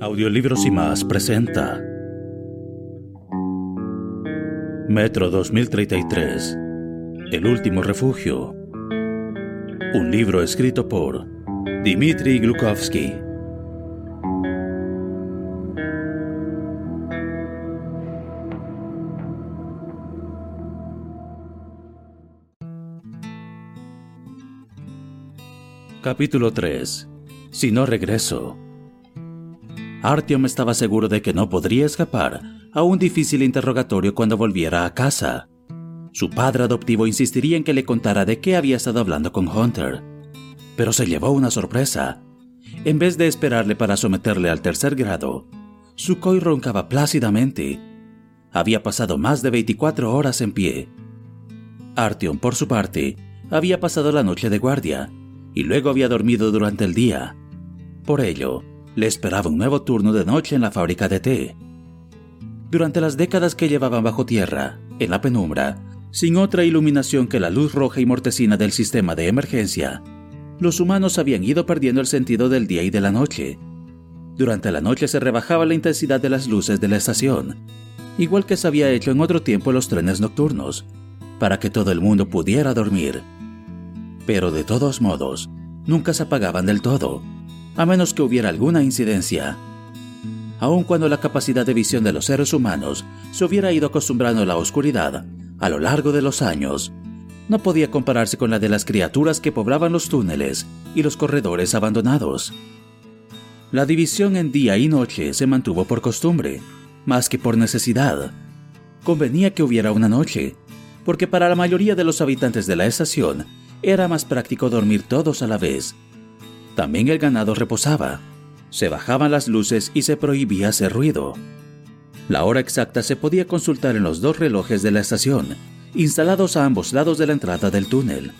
Audiolibros y más presenta Metro 2033 El último refugio. Un libro escrito por Dmitry Glukovsky. Capítulo 3 Si no regreso Artyom estaba seguro de que no podría escapar a un difícil interrogatorio cuando volviera a casa. Su padre adoptivo insistiría en que le contara de qué había estado hablando con Hunter, pero se llevó una sorpresa. En vez de esperarle para someterle al tercer grado, Sukhoi roncaba plácidamente. Había pasado más de 24 horas en pie. Artyom, por su parte, había pasado la noche de guardia y luego había dormido durante el día. Por ello, le esperaba un nuevo turno de noche en la fábrica de té. Durante las décadas que llevaban bajo tierra, en la penumbra, sin otra iluminación que la luz roja y mortecina del sistema de emergencia, los humanos habían ido perdiendo el sentido del día y de la noche. Durante la noche se rebajaba la intensidad de las luces de la estación, igual que se había hecho en otro tiempo los trenes nocturnos, para que todo el mundo pudiera dormir. Pero de todos modos, nunca se apagaban del todo, a menos que hubiera alguna incidencia. Aun cuando la capacidad de visión de los seres humanos se hubiera ido acostumbrando a la oscuridad a lo largo de los años, no podía compararse con la de las criaturas que poblaban los túneles y los corredores abandonados. La división en día y noche se mantuvo por costumbre, más que por necesidad. Convenía que hubiera una noche, porque para la mayoría de los habitantes de la estación era más práctico dormir todos a la vez también el ganado reposaba. Se bajaban las luces y se prohibía hacer ruido. La hora exacta se podía consultar en los dos relojes de la estación, instalados a ambos lados de la entrada del túnel.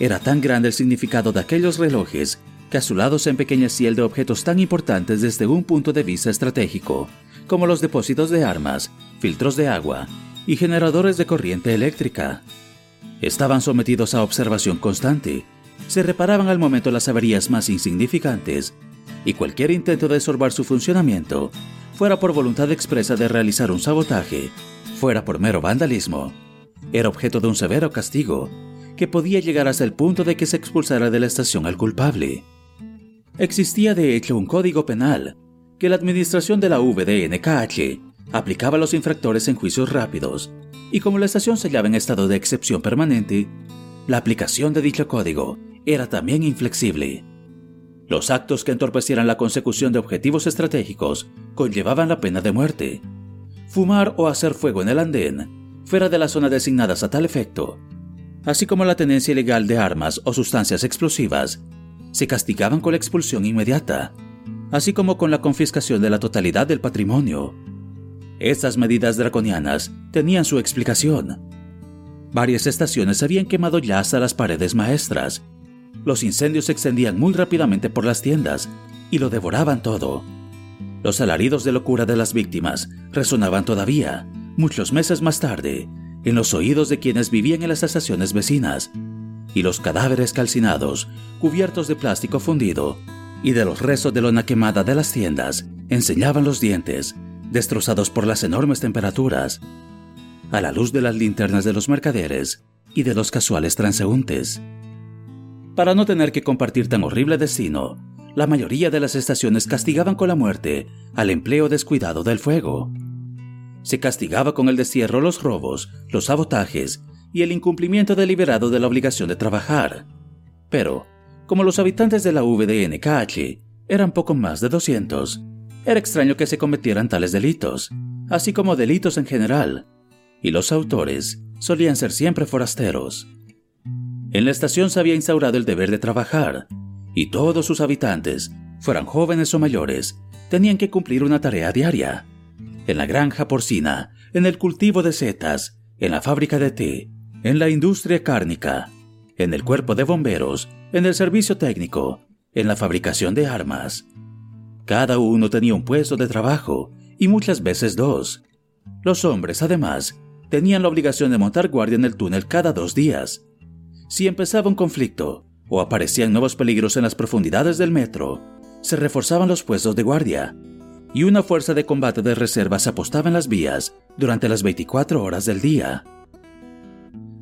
Era tan grande el significado de aquellos relojes que a su lado se empequeñecía el de objetos tan importantes desde un punto de vista estratégico, como los depósitos de armas, filtros de agua y generadores de corriente eléctrica. Estaban sometidos a observación constante se reparaban al momento las averías más insignificantes y cualquier intento de sorbar su funcionamiento, fuera por voluntad expresa de realizar un sabotaje, fuera por mero vandalismo, era objeto de un severo castigo que podía llegar hasta el punto de que se expulsara de la estación al culpable. Existía de hecho un código penal que la administración de la VDNKH aplicaba a los infractores en juicios rápidos, y como la estación se hallaba en estado de excepción permanente, la aplicación de dicho código era también inflexible. Los actos que entorpecieran la consecución de objetivos estratégicos conllevaban la pena de muerte. Fumar o hacer fuego en el andén, fuera de las zonas designadas a tal efecto, así como la tenencia ilegal de armas o sustancias explosivas, se castigaban con la expulsión inmediata, así como con la confiscación de la totalidad del patrimonio. Estas medidas draconianas tenían su explicación. Varias estaciones habían quemado ya hasta las paredes maestras los incendios se extendían muy rápidamente por las tiendas y lo devoraban todo. Los alaridos de locura de las víctimas resonaban todavía, muchos meses más tarde, en los oídos de quienes vivían en las estaciones vecinas, y los cadáveres calcinados, cubiertos de plástico fundido, y de los restos de lona quemada de las tiendas, enseñaban los dientes, destrozados por las enormes temperaturas, a la luz de las linternas de los mercaderes y de los casuales transeúntes. Para no tener que compartir tan horrible destino, la mayoría de las estaciones castigaban con la muerte al empleo descuidado del fuego. Se castigaba con el destierro los robos, los sabotajes y el incumplimiento deliberado de la obligación de trabajar. Pero, como los habitantes de la VDNKH eran poco más de 200, era extraño que se cometieran tales delitos, así como delitos en general, y los autores solían ser siempre forasteros. En la estación se había instaurado el deber de trabajar, y todos sus habitantes, fueran jóvenes o mayores, tenían que cumplir una tarea diaria. En la granja porcina, en el cultivo de setas, en la fábrica de té, en la industria cárnica, en el cuerpo de bomberos, en el servicio técnico, en la fabricación de armas. Cada uno tenía un puesto de trabajo y muchas veces dos. Los hombres, además, tenían la obligación de montar guardia en el túnel cada dos días. Si empezaba un conflicto o aparecían nuevos peligros en las profundidades del metro, se reforzaban los puestos de guardia y una fuerza de combate de reserva se apostaba en las vías durante las 24 horas del día.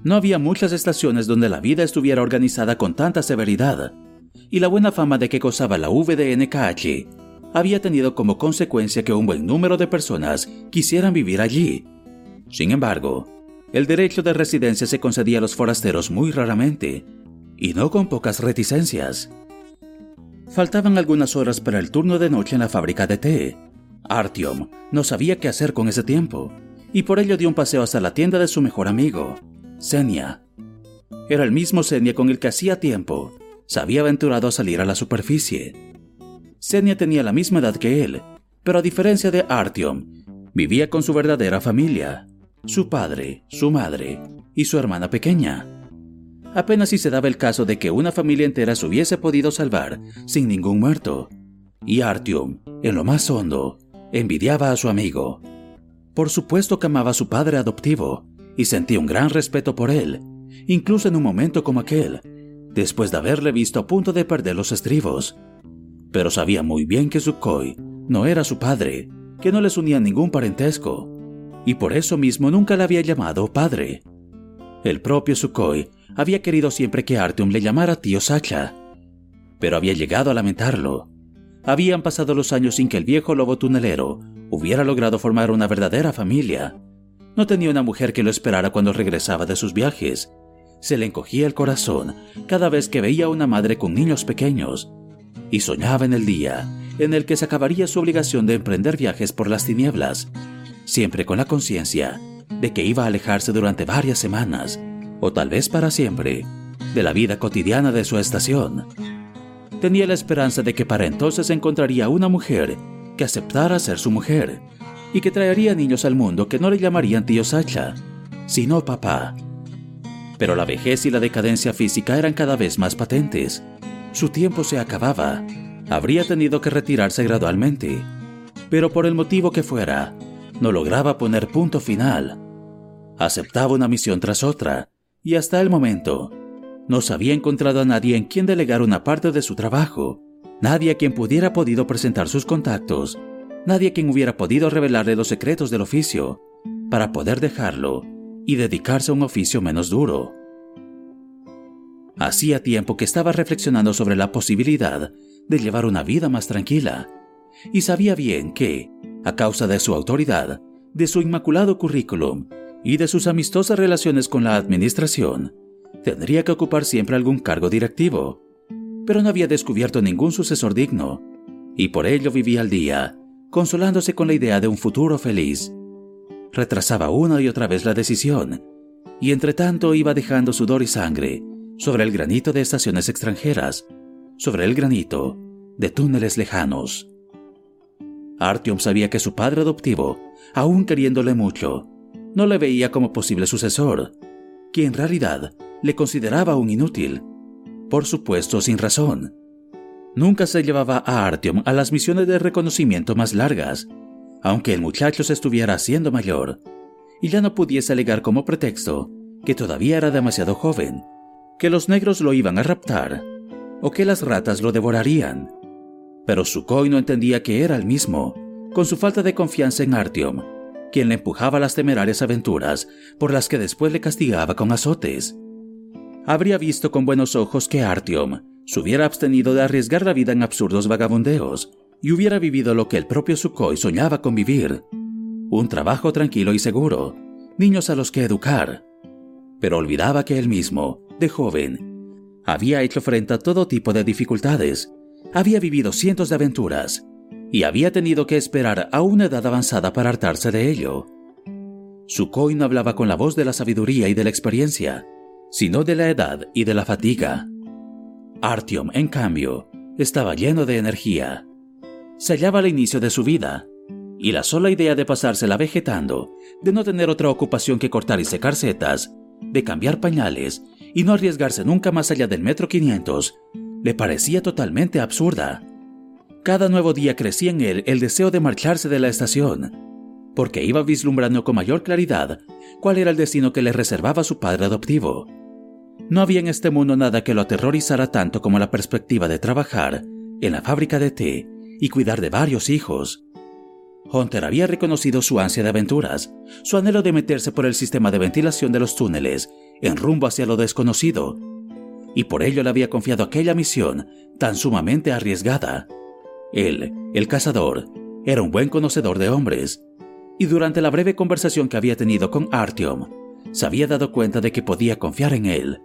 No había muchas estaciones donde la vida estuviera organizada con tanta severidad, y la buena fama de que gozaba la VDNKH había tenido como consecuencia que un buen número de personas quisieran vivir allí. Sin embargo, el derecho de residencia se concedía a los forasteros muy raramente, y no con pocas reticencias. Faltaban algunas horas para el turno de noche en la fábrica de té. Artyom no sabía qué hacer con ese tiempo, y por ello dio un paseo hasta la tienda de su mejor amigo, Senia. Era el mismo Senia con el que hacía tiempo se había aventurado a salir a la superficie. Senia tenía la misma edad que él, pero a diferencia de Artyom, vivía con su verdadera familia, su padre, su madre y su hermana pequeña. Apenas si se daba el caso de que una familia entera se hubiese podido salvar sin ningún muerto. Y Artyom, en lo más hondo, envidiaba a su amigo. Por supuesto que amaba a su padre adoptivo y sentía un gran respeto por él, incluso en un momento como aquel, después de haberle visto a punto de perder los estribos. Pero sabía muy bien que Sukhoi no era su padre, que no les unía ningún parentesco, y por eso mismo nunca le había llamado padre. El propio Sukhoi había querido siempre que Artyom le llamara tío Sacha, pero había llegado a lamentarlo. Habían pasado los años sin que el viejo lobo tunelero hubiera logrado formar una verdadera familia. No tenía una mujer que lo esperara cuando regresaba de sus viajes. Se le encogía el corazón cada vez que veía a una madre con niños pequeños, y soñaba en el día en el que se acabaría su obligación de emprender viajes por las tinieblas, siempre con la conciencia de que iba a alejarse durante varias semanas o tal vez para siempre, de la vida cotidiana de su estación. Tenía la esperanza de que para entonces encontraría una mujer que aceptara ser su mujer y que traería niños al mundo que no le llamarían tío Sacha, sino papá. Pero la vejez y la decadencia física eran cada vez más patentes. Su tiempo se acababa. Habría tenido que retirarse gradualmente. Pero por el motivo que fuera, no lograba poner punto final. Aceptaba una misión tras otra, y hasta el momento no se había encontrado a nadie en quien delegar una parte de su trabajo, nadie a quien pudiera podido presentar sus contactos, nadie a quien hubiera podido revelarle los secretos del oficio, para poder dejarlo y dedicarse a un oficio menos duro. Hacía tiempo que estaba reflexionando sobre la posibilidad de llevar una vida más tranquila, y sabía bien que, a causa de su autoridad, de su inmaculado currículum y de sus amistosas relaciones con la administración, tendría que ocupar siempre algún cargo directivo, pero no había descubierto ningún sucesor digno, y por ello vivía al día, consolándose con la idea de un futuro feliz. Retrasaba una y otra vez la decisión, y entre tanto iba dejando sudor y sangre sobre el granito de estaciones extranjeras, sobre el granito de túneles lejanos. Artyom sabía que su padre adoptivo, aún queriéndole mucho, no le veía como posible sucesor, que en realidad le consideraba un inútil, por supuesto sin razón. Nunca se llevaba a Artyom a las misiones de reconocimiento más largas, aunque el muchacho se estuviera haciendo mayor, y ya no pudiese alegar como pretexto que todavía era demasiado joven, que los negros lo iban a raptar, o que las ratas lo devorarían. Pero Sukhoi no entendía que era el mismo, con su falta de confianza en Artyom, quien le empujaba a las temerarias aventuras por las que después le castigaba con azotes. Habría visto con buenos ojos que Artyom se hubiera abstenido de arriesgar la vida en absurdos vagabundeos y hubiera vivido lo que el propio Sukhoi soñaba con vivir, un trabajo tranquilo y seguro, niños a los que educar. Pero olvidaba que él mismo, de joven, había hecho frente a todo tipo de dificultades, había vivido cientos de aventuras y había tenido que esperar a una edad avanzada para hartarse de ello. Sukhoi no hablaba con la voz de la sabiduría y de la experiencia, sino de la edad y de la fatiga. Artyom, en cambio, estaba lleno de energía. Se hallaba al inicio de su vida, y la sola idea de pasársela vegetando, de no tener otra ocupación que cortar y secar setas, de cambiar pañales y no arriesgarse nunca más allá del metro 500, le parecía totalmente absurda. Cada nuevo día crecía en él el deseo de marcharse de la estación, porque iba vislumbrando con mayor claridad cuál era el destino que le reservaba su padre adoptivo. No había en este mundo nada que lo aterrorizara tanto como la perspectiva de trabajar en la fábrica de té y cuidar de varios hijos. Hunter había reconocido su ansia de aventuras, su anhelo de meterse por el sistema de ventilación de los túneles en rumbo hacia lo desconocido, y por ello le había confiado aquella misión tan sumamente arriesgada. Él, el cazador, era un buen conocedor de hombres, y durante la breve conversación que había tenido con Artyom, se había dado cuenta de que podía confiar en él.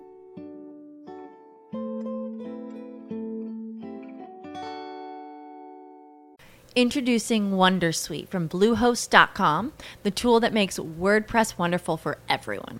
Introducing Wondersuite from Bluehost.com, the tool that makes WordPress wonderful for everyone.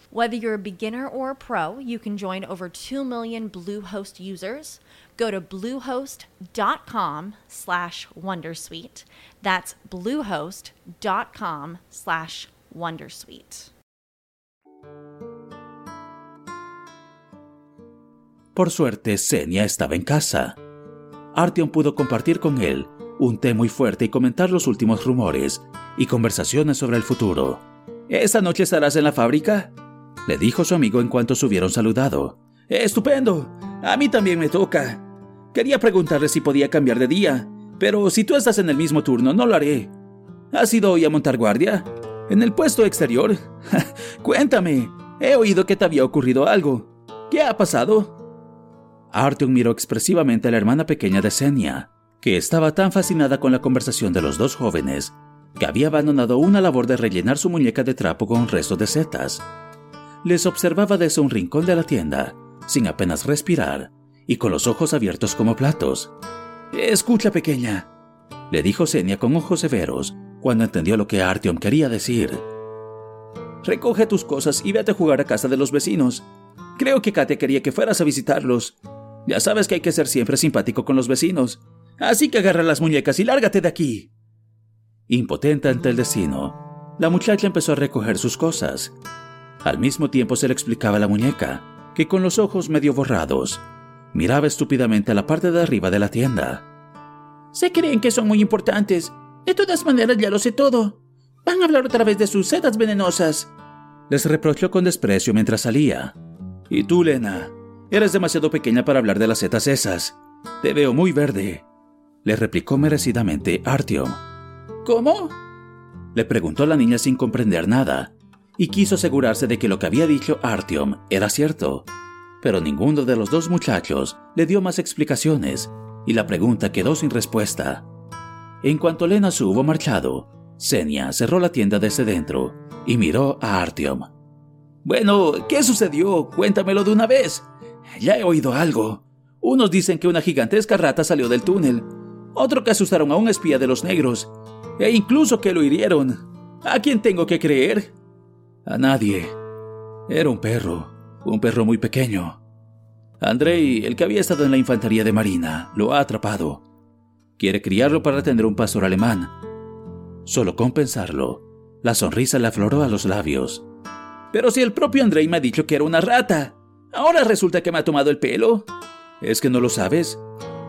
Whether you're a beginner or a pro, you can join over 2 million Bluehost users. Go to bluehost.com slash wondersuite. That's bluehost.com slash wondersuite. Por suerte, Senia estaba en casa. Artyom pudo compartir con él un té muy fuerte y comentar los últimos rumores y conversaciones sobre el futuro. ¿Esta noche estarás en la fábrica? Le dijo su amigo en cuanto se hubieron saludado. Estupendo. A mí también me toca. Quería preguntarle si podía cambiar de día, pero si tú estás en el mismo turno, no lo haré. ¿Has ido hoy a montar guardia? ¿En el puesto exterior? Cuéntame. He oído que te había ocurrido algo. ¿Qué ha pasado? Artyom miró expresivamente a la hermana pequeña de Senia, que estaba tan fascinada con la conversación de los dos jóvenes, que había abandonado una labor de rellenar su muñeca de trapo con un resto de setas les observaba desde un rincón de la tienda, sin apenas respirar y con los ojos abiertos como platos. Escucha, pequeña, le dijo Senia con ojos severos cuando entendió lo que Artyom quería decir. Recoge tus cosas y vete a jugar a casa de los vecinos. Creo que Katia quería que fueras a visitarlos. Ya sabes que hay que ser siempre simpático con los vecinos. Así que agarra las muñecas y lárgate de aquí. Impotente ante el destino, la muchacha empezó a recoger sus cosas al mismo tiempo se le explicaba a la muñeca, que con los ojos medio borrados, miraba estúpidamente a la parte de arriba de la tienda. Se creen que son muy importantes. De todas maneras ya lo sé todo. Van a hablar otra vez de sus setas venenosas. Les reprochó con desprecio mientras salía. Y tú, Lena, eres demasiado pequeña para hablar de las setas esas. Te veo muy verde. Le replicó merecidamente Artyom. ¿Cómo? Le preguntó la niña sin comprender nada, y quiso asegurarse de que lo que había dicho Artyom era cierto. Pero ninguno de los dos muchachos le dio más explicaciones y la pregunta quedó sin respuesta. En cuanto Lena se hubo marchado, Senia cerró la tienda desde dentro y miró a Artyom. Bueno, ¿qué sucedió? Cuéntamelo de una vez. Ya he oído algo. Unos dicen que una gigantesca rata salió del túnel, otro que asustaron a un espía de los negros, e incluso que lo hirieron. ¿A quién tengo que creer? A nadie. Era un perro, un perro muy pequeño. Andrei, el que había estado en la infantería de Marina, lo ha atrapado. Quiere criarlo para tener un pastor alemán. Solo con pensarlo, la sonrisa le afloró a los labios. Pero si el propio Andrei me ha dicho que era una rata, ahora resulta que me ha tomado el pelo. ¿Es que no lo sabes?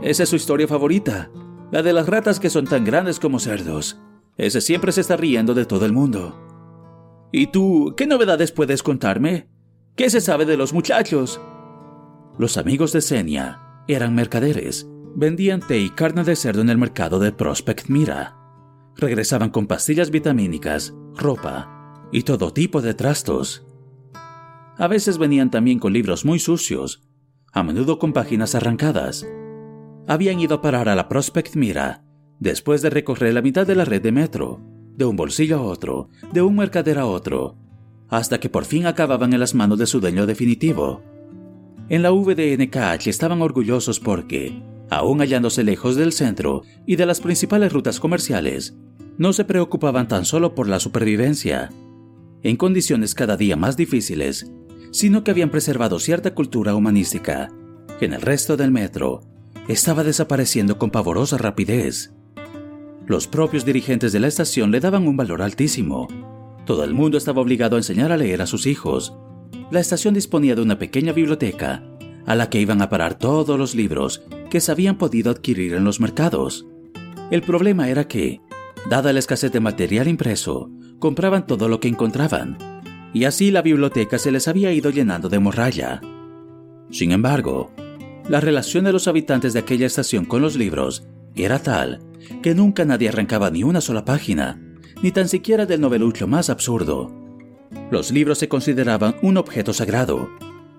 Esa es su historia favorita, la de las ratas que son tan grandes como cerdos. Ese siempre se está riendo de todo el mundo. ¿Y tú qué novedades puedes contarme? ¿Qué se sabe de los muchachos? Los amigos de Senia eran mercaderes. Vendían té y carne de cerdo en el mercado de Prospect Mira. Regresaban con pastillas vitamínicas, ropa y todo tipo de trastos. A veces venían también con libros muy sucios, a menudo con páginas arrancadas. Habían ido a parar a la Prospect Mira después de recorrer la mitad de la red de metro, de un bolsillo a otro, de un mercader a otro, hasta que por fin acababan en las manos de su dueño definitivo. En la VDNKH estaban orgullosos porque, aún hallándose lejos del centro y de las principales rutas comerciales, no se preocupaban tan solo por la supervivencia, en condiciones cada día más difíciles, sino que habían preservado cierta cultura humanística, que en el resto del metro estaba desapareciendo con pavorosa rapidez. Los propios dirigentes de la estación le daban un valor altísimo. Todo el mundo estaba obligado a enseñar a leer a sus hijos. La estación disponía de una pequeña biblioteca a la que iban a parar todos los libros que se habían podido adquirir en los mercados. El problema era que, dada la escasez de material impreso, compraban todo lo que encontraban y así la biblioteca se les había ido llenando de morralla. Sin embargo, la relación de los habitantes de aquella estación con los libros era tal que nunca nadie arrancaba ni una sola página, ni tan siquiera del novelucho más absurdo. Los libros se consideraban un objeto sagrado,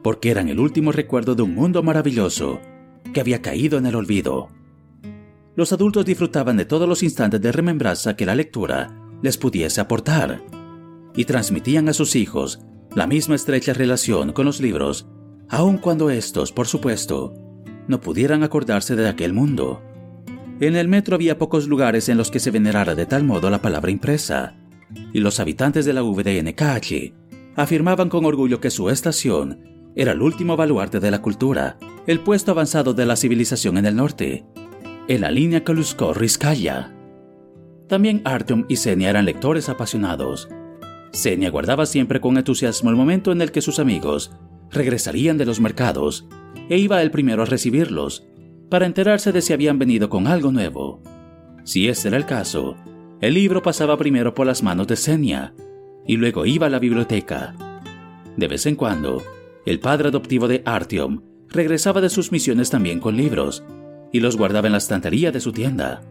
porque eran el último recuerdo de un mundo maravilloso que había caído en el olvido. Los adultos disfrutaban de todos los instantes de remembranza que la lectura les pudiese aportar y transmitían a sus hijos la misma estrecha relación con los libros, aun cuando estos, por supuesto, no pudieran acordarse de aquel mundo. En el metro había pocos lugares en los que se venerara de tal modo la palabra impresa, y los habitantes de la VDNKH afirmaban con orgullo que su estación era el último baluarte de la cultura, el puesto avanzado de la civilización en el norte, en la línea Kaluskor-Rizkaya. También Artyom y Senia eran lectores apasionados, Senia guardaba siempre con entusiasmo el momento en el que sus amigos regresarían de los mercados e iba el primero a recibirlos para enterarse de si habían venido con algo nuevo. Si ese era el caso, el libro pasaba primero por las manos de Senia y luego iba a la biblioteca. De vez en cuando, el padre adoptivo de Artyom regresaba de sus misiones también con libros y los guardaba en la estantería de su tienda.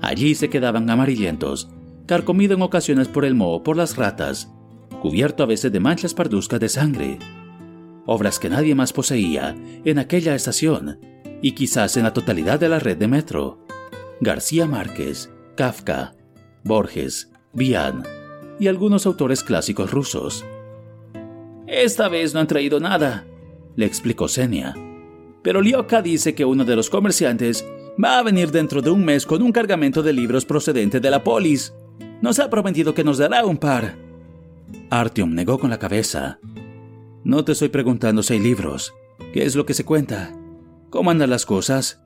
Allí se quedaban amarillentos carcomido en ocasiones por el moho por las ratas, cubierto a veces de manchas parduzcas de sangre. Obras que nadie más poseía en aquella estación y quizás en la totalidad de la red de metro. García Márquez, Kafka, Borges, Vian y algunos autores clásicos rusos. Esta vez no han traído nada, le explicó Senia. Pero Lioka dice que uno de los comerciantes va a venir dentro de un mes con un cargamento de libros procedente de la polis. Nos ha prometido que nos dará un par. Artyom negó con la cabeza. No te estoy preguntando si hay libros. ¿Qué es lo que se cuenta? ¿Cómo andan las cosas?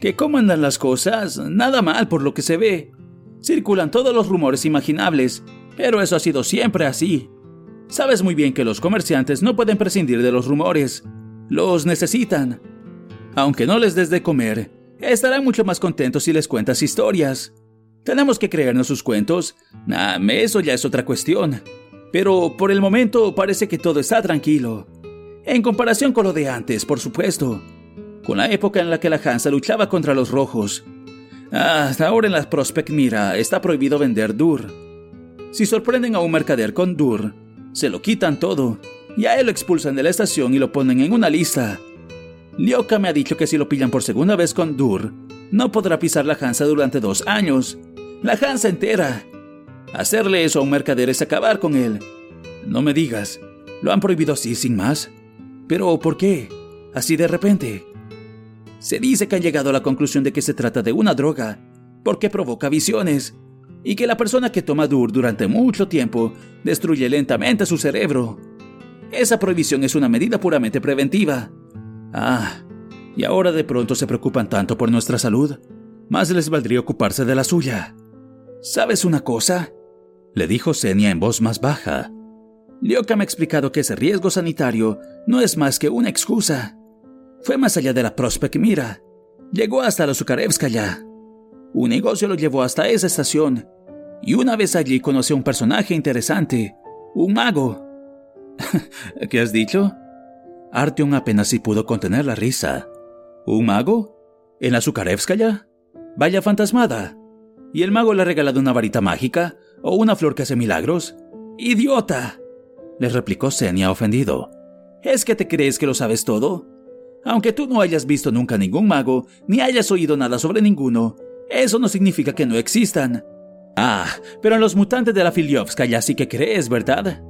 ¿Qué cómo andan las cosas? Nada mal por lo que se ve. Circulan todos los rumores imaginables, pero eso ha sido siempre así. Sabes muy bien que los comerciantes no pueden prescindir de los rumores. Los necesitan. Aunque no les des de comer, estarán mucho más contentos si les cuentas historias. ¿Tenemos que creernos sus cuentos? Nah, eso ya es otra cuestión. Pero por el momento parece que todo está tranquilo. En comparación con lo de antes, por supuesto. Con la época en la que la Hansa luchaba contra los rojos. Hasta ahora en la Prospect Mira está prohibido vender Dur. Si sorprenden a un mercader con Dur, se lo quitan todo. Y a él lo expulsan de la estación y lo ponen en una lista. Lioka me ha dicho que si lo pillan por segunda vez con Dur, no podrá pisar la Hansa durante dos años la Hansa entera. Hacerle eso a un mercader es acabar con él. No me digas, lo han prohibido así sin más. Pero ¿por qué? Así de repente. Se dice que han llegado a la conclusión de que se trata de una droga, porque provoca visiones, y que la persona que toma Dur durante mucho tiempo destruye lentamente su cerebro. Esa prohibición es una medida puramente preventiva. Ah, y ahora de pronto se preocupan tanto por nuestra salud, más les valdría ocuparse de la suya. ¿Sabes una cosa? Le dijo Senia en voz más baja. Lioka me ha explicado que ese riesgo sanitario no es más que una excusa. Fue más allá de la Prospect Mira. Llegó hasta la ya. Un negocio lo llevó hasta esa estación. Y una vez allí conoció a un personaje interesante. Un mago. ¿Qué has dicho? Artyom apenas si pudo contener la risa. ¿Un mago? ¿En la Zukarevskaya? Vaya fantasmada. ¿Y el mago le ha regalado una varita mágica o una flor que hace milagros? ¡Idiota! le replicó Senia ofendido. ¿Es que te crees que lo sabes todo? Aunque tú no hayas visto nunca ningún mago, ni hayas oído nada sobre ninguno, eso no significa que no existan. Ah, pero en los mutantes de la Filiovskaya sí que crees, ¿verdad?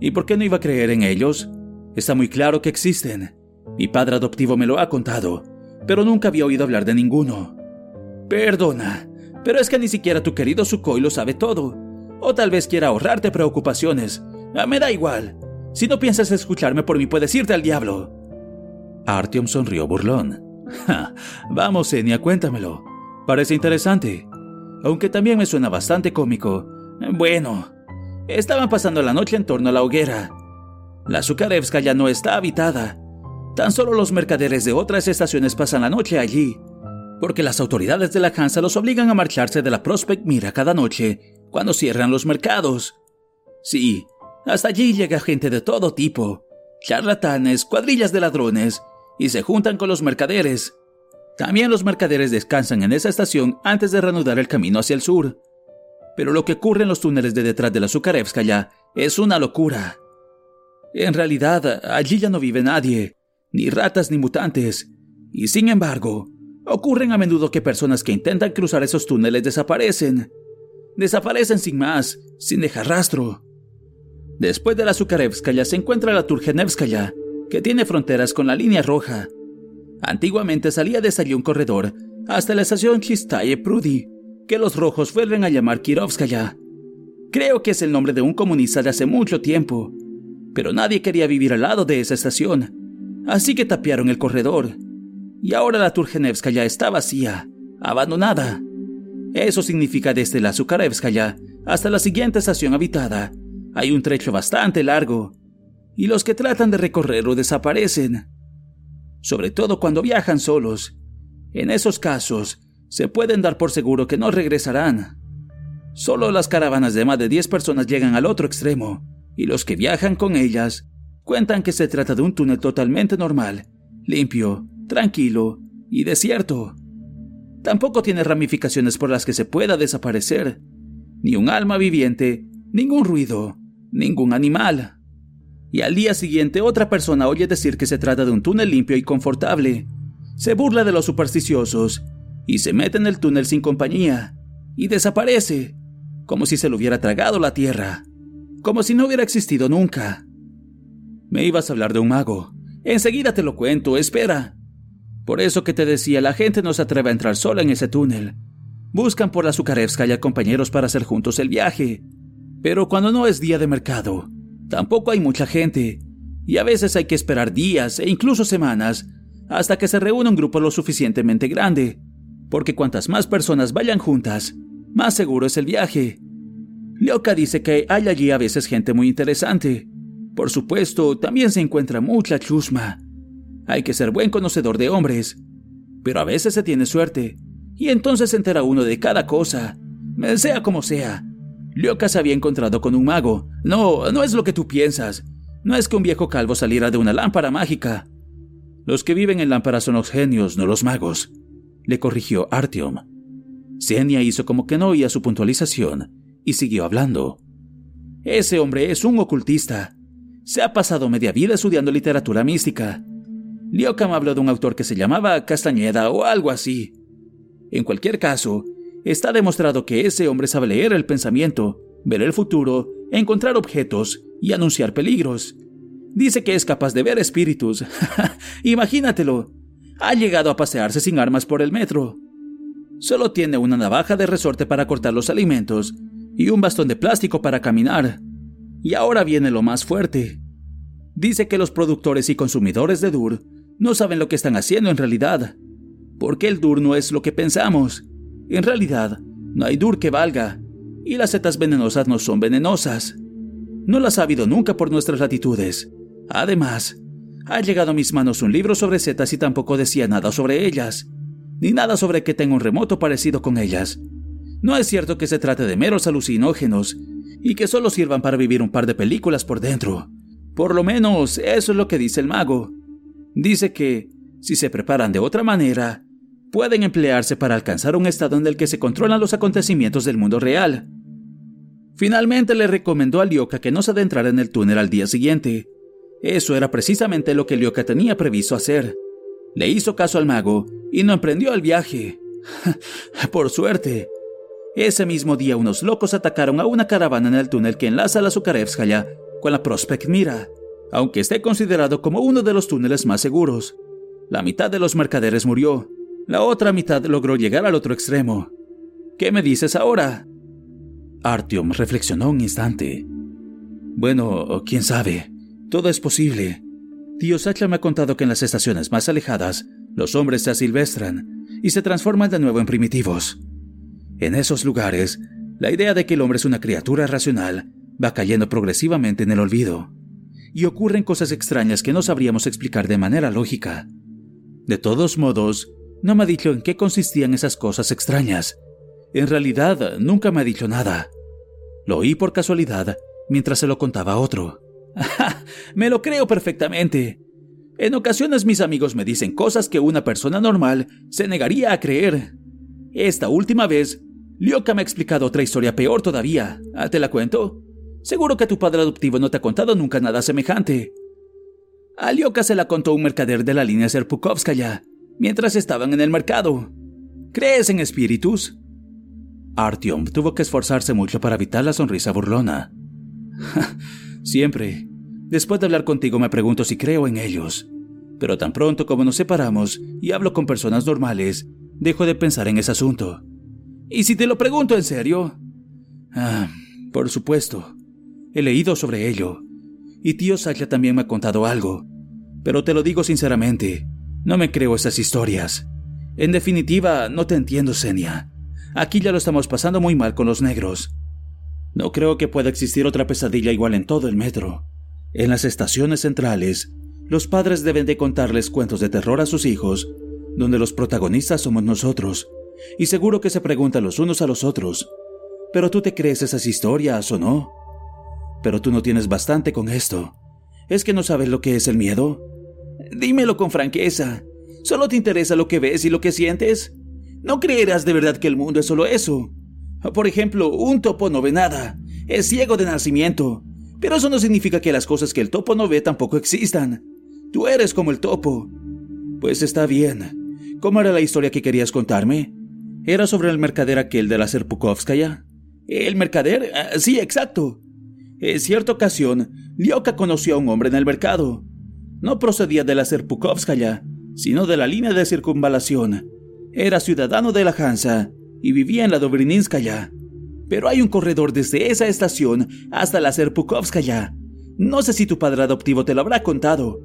¿Y por qué no iba a creer en ellos? Está muy claro que existen. Mi padre adoptivo me lo ha contado, pero nunca había oído hablar de ninguno. Perdona, pero es que ni siquiera tu querido Sukhoi lo sabe todo. O tal vez quiera ahorrarte preocupaciones. Ah, me da igual. Si no piensas escucharme por mí, puedes irte al diablo. Artyom sonrió burlón. vamos, Enya, cuéntamelo. Parece interesante. Aunque también me suena bastante cómico. Bueno, estaban pasando la noche en torno a la hoguera. La Zukarevska ya no está habitada. Tan solo los mercaderes de otras estaciones pasan la noche allí, porque las autoridades de la Hansa los obligan a marcharse de la Prospect Mira cada noche cuando cierran los mercados. Sí, hasta allí llega gente de todo tipo, charlatanes, cuadrillas de ladrones, y se juntan con los mercaderes. También los mercaderes descansan en esa estación antes de reanudar el camino hacia el sur. Pero lo que ocurre en los túneles de detrás de la Zukarevskaya es una locura. En realidad, allí ya no vive nadie, ni ratas ni mutantes, y sin embargo, ocurren a menudo que personas que intentan cruzar esos túneles desaparecen. Desaparecen sin más, sin dejar rastro. Después de la Zukarevskaya se encuentra la Turgenevskaya, que tiene fronteras con la línea roja. Antiguamente salía desde allí un corredor hasta la estación Chistaye Prudi, que los rojos vuelven a llamar Kirovskaya. Creo que es el nombre de un comunista de hace mucho tiempo, pero nadie quería vivir al lado de esa estación, así que tapiaron el corredor. Y ahora la Turgenevskaya está vacía, abandonada. Eso significa desde la Zukarevskaya hasta la siguiente estación habitada, hay un trecho bastante largo, y los que tratan de recorrerlo desaparecen. Sobre todo cuando viajan solos. En esos casos, se pueden dar por seguro que no regresarán. Solo las caravanas de más de 10 personas llegan al otro extremo, y los que viajan con ellas cuentan que se trata de un túnel totalmente normal, limpio, tranquilo y desierto. Tampoco tiene ramificaciones por las que se pueda desaparecer, ni un alma viviente, ningún ruido, ningún animal. Y al día siguiente otra persona oye decir que se trata de un túnel limpio y confortable. Se burla de los supersticiosos y se mete en el túnel sin compañía y desaparece, como si se lo hubiera tragado la tierra, como si no hubiera existido nunca. Me ibas a hablar de un mago. Enseguida te lo cuento, espera. Por eso que te decía, la gente no se atreve a entrar sola en ese túnel. Buscan por la Zukarevskaya compañeros para hacer juntos el viaje. Pero cuando no es día de mercado, tampoco hay mucha gente, y a veces hay que esperar días e incluso semanas hasta que se reúna un grupo lo suficientemente grande, porque cuantas más personas vayan juntas, más seguro es el viaje. Lioka dice que hay allí a veces gente muy interesante. Por supuesto, también se encuentra mucha chusma. Hay que ser buen conocedor de hombres, pero a veces se tiene suerte, y entonces se entera uno de cada cosa, sea como sea, Lioka se había encontrado con un mago. No, no es lo que tú piensas. No es que un viejo calvo saliera de una lámpara mágica. Los que viven en lámparas son los genios, no los magos, le corrigió Artyom. Xenia hizo como que no oía su puntualización y siguió hablando. Ese hombre es un ocultista. Se ha pasado media vida estudiando literatura mística. Lioka me habló de un autor que se llamaba Castañeda o algo así. En cualquier caso, Está demostrado que ese hombre sabe leer el pensamiento, ver el futuro, encontrar objetos y anunciar peligros. Dice que es capaz de ver espíritus. Imagínatelo. Ha llegado a pasearse sin armas por el metro. Solo tiene una navaja de resorte para cortar los alimentos y un bastón de plástico para caminar. Y ahora viene lo más fuerte. Dice que los productores y consumidores de Dur no saben lo que están haciendo en realidad, porque el Dur no es lo que pensamos. En realidad, no hay dur que valga, y las setas venenosas no son venenosas. No las ha habido nunca por nuestras latitudes. Además, ha llegado a mis manos un libro sobre setas y tampoco decía nada sobre ellas, ni nada sobre que tenga un remoto parecido con ellas. No es cierto que se trate de meros alucinógenos y que solo sirvan para vivir un par de películas por dentro. Por lo menos eso es lo que dice el mago. Dice que, si se preparan de otra manera, pueden emplearse para alcanzar un estado en el que se controlan los acontecimientos del mundo real. Finalmente le recomendó a Lyoka que no se adentrara en el túnel al día siguiente. Eso era precisamente lo que Lyoka tenía previsto hacer. Le hizo caso al mago y no emprendió el viaje. Por suerte. Ese mismo día unos locos atacaron a una caravana en el túnel que enlaza la Zukarevskaya con la Prospect Mira, aunque esté considerado como uno de los túneles más seguros. La mitad de los mercaderes murió, la otra mitad logró llegar al otro extremo. ¿Qué me dices ahora? Artyom reflexionó un instante. Bueno, quién sabe. Todo es posible. Tío Sacha me ha contado que en las estaciones más alejadas, los hombres se asilvestran y se transforman de nuevo en primitivos. En esos lugares, la idea de que el hombre es una criatura racional va cayendo progresivamente en el olvido, y ocurren cosas extrañas que no sabríamos explicar de manera lógica. De todos modos, no me ha dicho en qué consistían esas cosas extrañas. En realidad, nunca me ha dicho nada. Lo oí por casualidad mientras se lo contaba a otro. me lo creo perfectamente. En ocasiones mis amigos me dicen cosas que una persona normal se negaría a creer. Esta última vez, Lyoka me ha explicado otra historia peor todavía. Ah, ¿Te la cuento? Seguro que tu padre adoptivo no te ha contado nunca nada semejante. A Lyoka se la contó un mercader de la línea Serpukovskaya, mientras estaban en el mercado. ¿Crees en espíritus? Artyom tuvo que esforzarse mucho para evitar la sonrisa burlona. Siempre. Después de hablar contigo me pregunto si creo en ellos. Pero tan pronto como nos separamos y hablo con personas normales, dejo de pensar en ese asunto. ¿Y si te lo pregunto en serio? Ah, por supuesto. He leído sobre ello. Y tío Sasha también me ha contado algo. Pero te lo digo sinceramente, no me creo esas historias. En definitiva, no te entiendo, Senia. Aquí ya lo estamos pasando muy mal con los negros. No creo que pueda existir otra pesadilla igual en todo el metro. En las estaciones centrales, los padres deben de contarles cuentos de terror a sus hijos, donde los protagonistas somos nosotros, y seguro que se preguntan los unos a los otros, ¿pero tú te crees esas historias o no? Pero tú no tienes bastante con esto. ¿Es que no sabes lo que es el miedo? Dímelo con franqueza. ¿Solo te interesa lo que ves y lo que sientes? No creerás de verdad que el mundo es solo eso. Por ejemplo, un topo no ve nada. Es ciego de nacimiento. Pero eso no significa que las cosas que el topo no ve tampoco existan. Tú eres como el topo. Pues está bien. ¿Cómo era la historia que querías contarme? ¿Era sobre el mercader aquel de la Serpukovskaya? ¿El mercader? Ah, sí, exacto. En cierta ocasión, Lyoka conoció a un hombre en el mercado. No procedía de la Serpukovskaya, sino de la línea de circunvalación. Era ciudadano de la Hansa y vivía en la Dobrininskaya. Pero hay un corredor desde esa estación hasta la Serpukovskaya. No sé si tu padre adoptivo te lo habrá contado.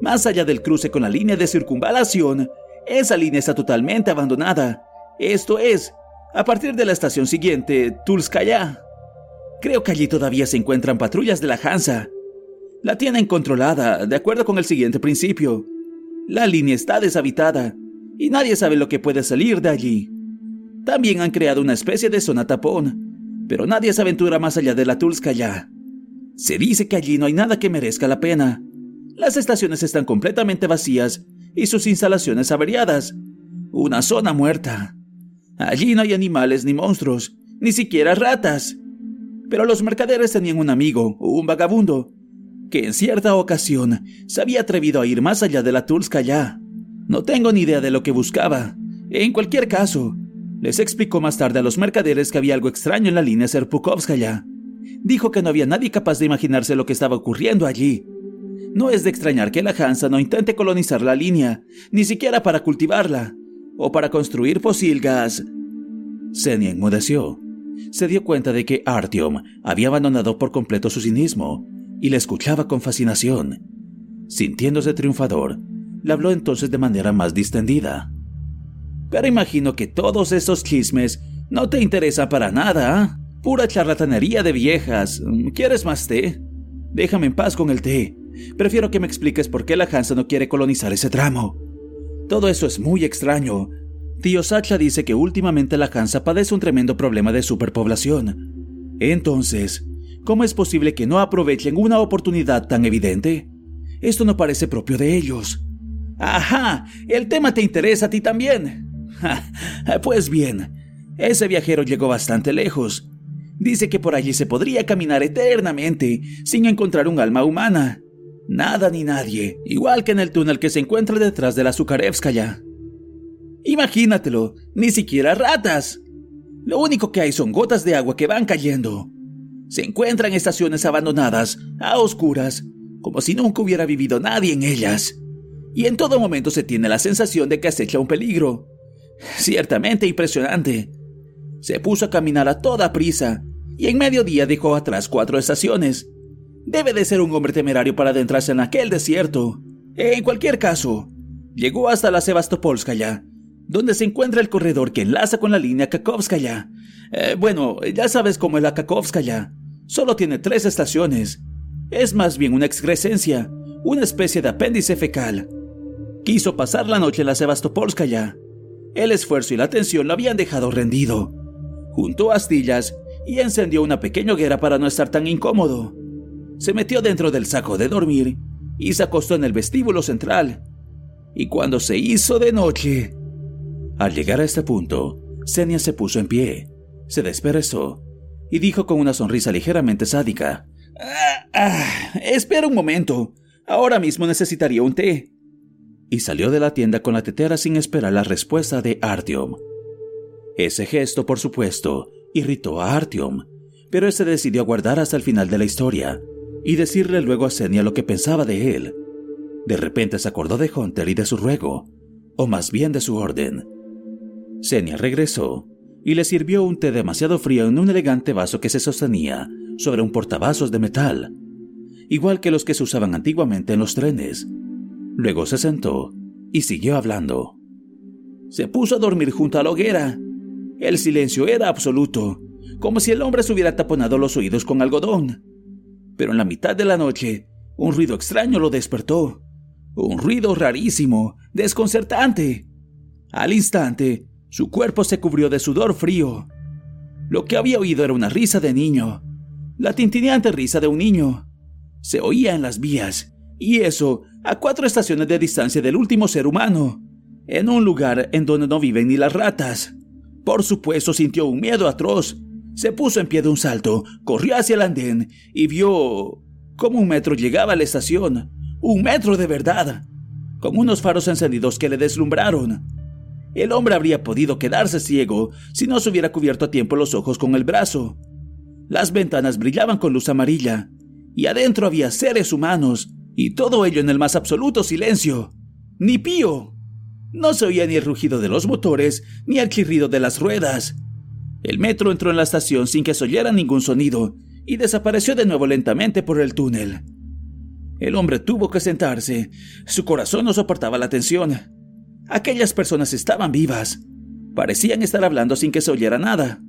Más allá del cruce con la línea de circunvalación, esa línea está totalmente abandonada. Esto es, a partir de la estación siguiente, Tulskaya. Creo que allí todavía se encuentran patrullas de la Hansa. La tienen controlada, de acuerdo con el siguiente principio. La línea está deshabitada y nadie sabe lo que puede salir de allí. También han creado una especie de zona tapón, pero nadie se aventura más allá de la Tulskaya. Se dice que allí no hay nada que merezca la pena. Las estaciones están completamente vacías y sus instalaciones averiadas. Una zona muerta. Allí no hay animales ni monstruos, ni siquiera ratas. Pero los mercaderes tenían un amigo, un vagabundo, que en cierta ocasión se había atrevido a ir más allá de la Tulskaya. No tengo ni idea de lo que buscaba. En cualquier caso, les explicó más tarde a los mercaderes que había algo extraño en la línea Serpukovskaya. Dijo que no había nadie capaz de imaginarse lo que estaba ocurriendo allí. No es de extrañar que la Hansa no intente colonizar la línea, ni siquiera para cultivarla, o para construir posilgas. Senia enmudeció. Se dio cuenta de que Artyom había abandonado por completo su cinismo y le escuchaba con fascinación. Sintiéndose triunfador, le habló entonces de manera más distendida. Pero imagino que todos esos chismes no te interesan para nada, ¿ah? Pura charlatanería de viejas. ¿Quieres más té? Déjame en paz con el té. Prefiero que me expliques por qué la Hansa no quiere colonizar ese tramo. Todo eso es muy extraño. Tío Sacha dice que últimamente la Hansa padece un tremendo problema de superpoblación. Entonces, ¿cómo es posible que no aprovechen una oportunidad tan evidente? Esto no parece propio de ellos. Ajá, el tema te interesa a ti también. pues bien, ese viajero llegó bastante lejos. Dice que por allí se podría caminar eternamente sin encontrar un alma humana. Nada ni nadie, igual que en el túnel que se encuentra detrás de la Zukarevskaya. Imagínatelo, ni siquiera ratas. Lo único que hay son gotas de agua que van cayendo. Se encuentran estaciones abandonadas, a oscuras, como si nunca hubiera vivido nadie en ellas. Y en todo momento se tiene la sensación de que acecha un peligro. Ciertamente impresionante. Se puso a caminar a toda prisa, y en mediodía dejó atrás cuatro estaciones. Debe de ser un hombre temerario para adentrarse en aquel desierto. En cualquier caso, llegó hasta la Sebastopolskaya, donde se encuentra el corredor que enlaza con la línea Kakovskaya. Eh, bueno, ya sabes cómo es la Kakovskaya. Solo tiene tres estaciones. Es más bien una excrescencia, una especie de apéndice fecal. Quiso pasar la noche en la Sebastopolskaya. El esfuerzo y la tensión lo habían dejado rendido. Juntó astillas y encendió una pequeña hoguera para no estar tan incómodo. Se metió dentro del saco de dormir y se acostó en el vestíbulo central. Y cuando se hizo de noche, al llegar a este punto, Senia se puso en pie, se desperezó y dijo con una sonrisa ligeramente sádica: ah, ah, Espera un momento, ahora mismo necesitaría un té. Y salió de la tienda con la tetera sin esperar la respuesta de Artyom. Ese gesto, por supuesto, irritó a Artyom, pero ese decidió aguardar hasta el final de la historia y decirle luego a Senia lo que pensaba de él. De repente se acordó de Hunter y de su ruego, o más bien de su orden. Senia regresó y le sirvió un té demasiado frío en un elegante vaso que se sostenía sobre un portavasos de metal, igual que los que se usaban antiguamente en los trenes. Luego se sentó y siguió hablando. Se puso a dormir junto a la hoguera. El silencio era absoluto, como si el hombre se hubiera taponado los oídos con algodón. Pero en la mitad de la noche, un ruido extraño lo despertó. Un ruido rarísimo, desconcertante. Al instante, su cuerpo se cubrió de sudor frío. Lo que había oído era una risa de niño, la tintineante risa de un niño. Se oía en las vías, y eso a cuatro estaciones de distancia del último ser humano, en un lugar en donde no viven ni las ratas. Por supuesto sintió un miedo atroz. Se puso en pie de un salto, corrió hacia el andén y vio cómo un metro llegaba a la estación. Un metro de verdad, con unos faros encendidos que le deslumbraron. El hombre habría podido quedarse ciego si no se hubiera cubierto a tiempo los ojos con el brazo. Las ventanas brillaban con luz amarilla, y adentro había seres humanos, y todo ello en el más absoluto silencio. Ni pío. No se oía ni el rugido de los motores, ni el chirrido de las ruedas. El metro entró en la estación sin que se oyera ningún sonido, y desapareció de nuevo lentamente por el túnel. El hombre tuvo que sentarse. Su corazón no soportaba la tensión. Aquellas personas estaban vivas. Parecían estar hablando sin que se oyera nada.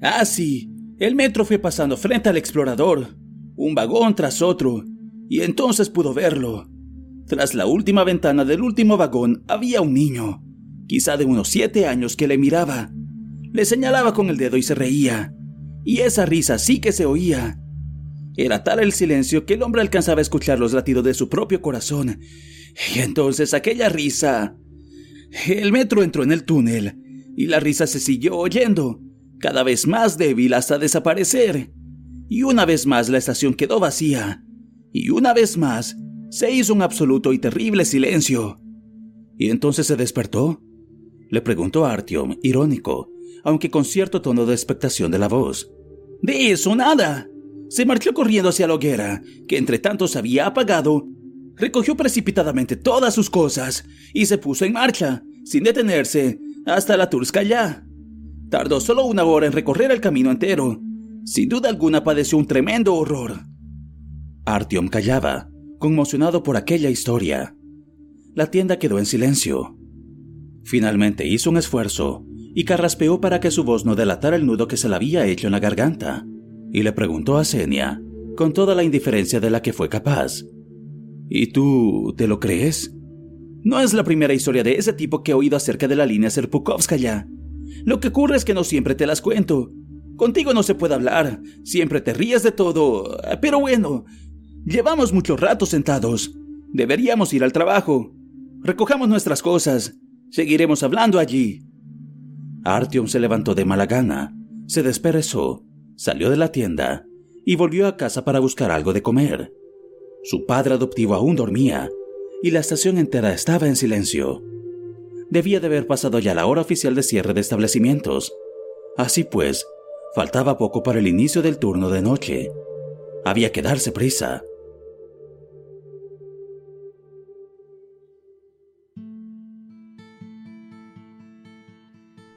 Ah, sí, el metro fue pasando frente al explorador, un vagón tras otro, y entonces pudo verlo. Tras la última ventana del último vagón había un niño, quizá de unos siete años, que le miraba. Le señalaba con el dedo y se reía, y esa risa sí que se oía. Era tal el silencio que el hombre alcanzaba a escuchar los latidos de su propio corazón, y entonces aquella risa el metro entró en el túnel y la risa se siguió oyendo, cada vez más débil hasta desaparecer. Y una vez más la estación quedó vacía. Y una vez más se hizo un absoluto y terrible silencio. ¿Y entonces se despertó? Le preguntó Artyom, irónico, aunque con cierto tono de expectación de la voz. De eso nada. Se marchó corriendo hacia la hoguera, que entre tanto se había apagado, recogió precipitadamente todas sus cosas y se puso en marcha, sin detenerse, hasta la Turskaya. Tardó solo una hora en recorrer el camino entero. Sin duda alguna padeció un tremendo horror. Artyom callaba, conmocionado por aquella historia. La tienda quedó en silencio. Finalmente hizo un esfuerzo y carraspeó para que su voz no delatara el nudo que se le había hecho en la garganta, y le preguntó a Senia, con toda la indiferencia de la que fue capaz. ¿Y tú te lo crees? No es la primera historia de ese tipo que he oído acerca de la línea Serpukovskaya. Lo que ocurre es que no siempre te las cuento. Contigo no se puede hablar, siempre te ríes de todo. Pero bueno, llevamos mucho rato sentados. Deberíamos ir al trabajo. recojamos nuestras cosas. Seguiremos hablando allí. Artyom se levantó de mala gana, se desperezó, salió de la tienda y volvió a casa para buscar algo de comer. Su padre adoptivo aún dormía y la estación entera estaba en silencio. Debía de haber pasado ya la hora oficial de cierre de establecimientos. Así pues, faltaba poco para el inicio del turno de noche. Había que darse prisa.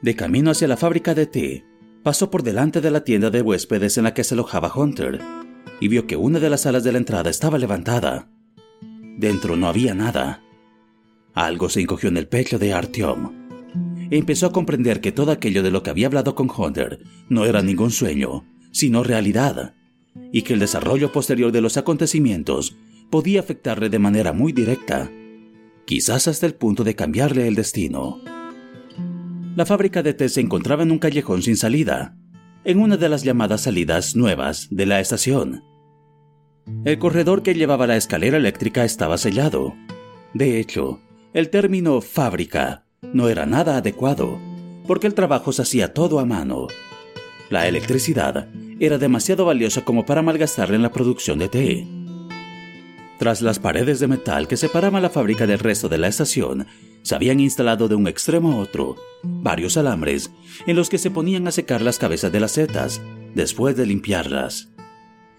De camino hacia la fábrica de té, pasó por delante de la tienda de huéspedes en la que se alojaba Hunter y vio que una de las salas de la entrada estaba levantada. Dentro no había nada. Algo se encogió en el pecho de Artyom. Empezó a comprender que todo aquello de lo que había hablado con Hunter no era ningún sueño, sino realidad, y que el desarrollo posterior de los acontecimientos podía afectarle de manera muy directa, quizás hasta el punto de cambiarle el destino. La fábrica de té se encontraba en un callejón sin salida, en una de las llamadas salidas nuevas de la estación. El corredor que llevaba la escalera eléctrica estaba sellado. De hecho, el término fábrica no era nada adecuado, porque el trabajo se hacía todo a mano. La electricidad era demasiado valiosa como para malgastarla en la producción de té. Tras las paredes de metal que separaban la fábrica del resto de la estación, se habían instalado de un extremo a otro varios alambres en los que se ponían a secar las cabezas de las setas después de limpiarlas.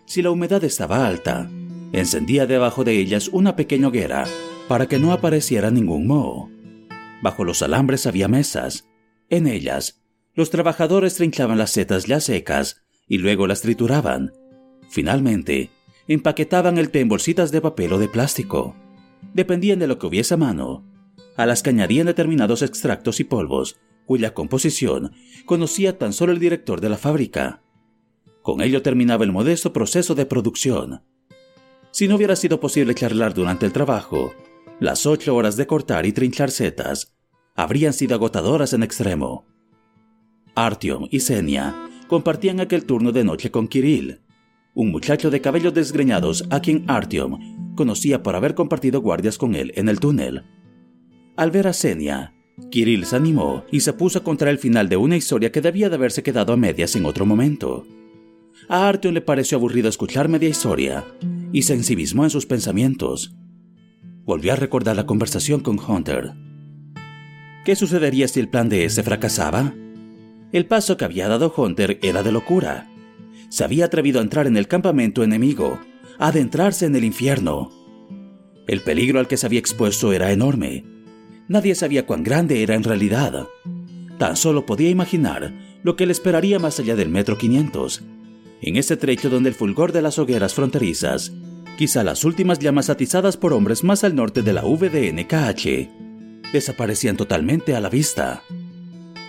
Si la humedad estaba alta, encendía debajo de ellas una pequeña hoguera para que no apareciera ningún moho. Bajo los alambres había mesas. En ellas, los trabajadores trinchaban las setas ya secas y luego las trituraban. Finalmente, empaquetaban el té en bolsitas de papel o de plástico. Dependían de lo que hubiese a mano, a las que añadían determinados extractos y polvos, cuya composición conocía tan solo el director de la fábrica. Con ello terminaba el modesto proceso de producción. Si no hubiera sido posible charlar durante el trabajo, las ocho horas de cortar y trinchar setas habrían sido agotadoras en extremo. Artyom y Senia compartían aquel turno de noche con Kirill, un muchacho de cabellos desgreñados a quien Artyom conocía por haber compartido guardias con él en el túnel. Al ver a Senia, Kirill se animó y se puso a contar el final de una historia que debía de haberse quedado a medias en otro momento. A Artyom le pareció aburrido escuchar media historia y se ensimismó en sus pensamientos. Volvió a recordar la conversación con Hunter. ¿Qué sucedería si el plan de ese fracasaba? El paso que había dado Hunter era de locura se había atrevido a entrar en el campamento enemigo, a adentrarse en el infierno. El peligro al que se había expuesto era enorme. Nadie sabía cuán grande era en realidad. Tan solo podía imaginar lo que le esperaría más allá del metro 500, en ese trecho donde el fulgor de las hogueras fronterizas, quizá las últimas llamas atizadas por hombres más al norte de la VDNKH, desaparecían totalmente a la vista.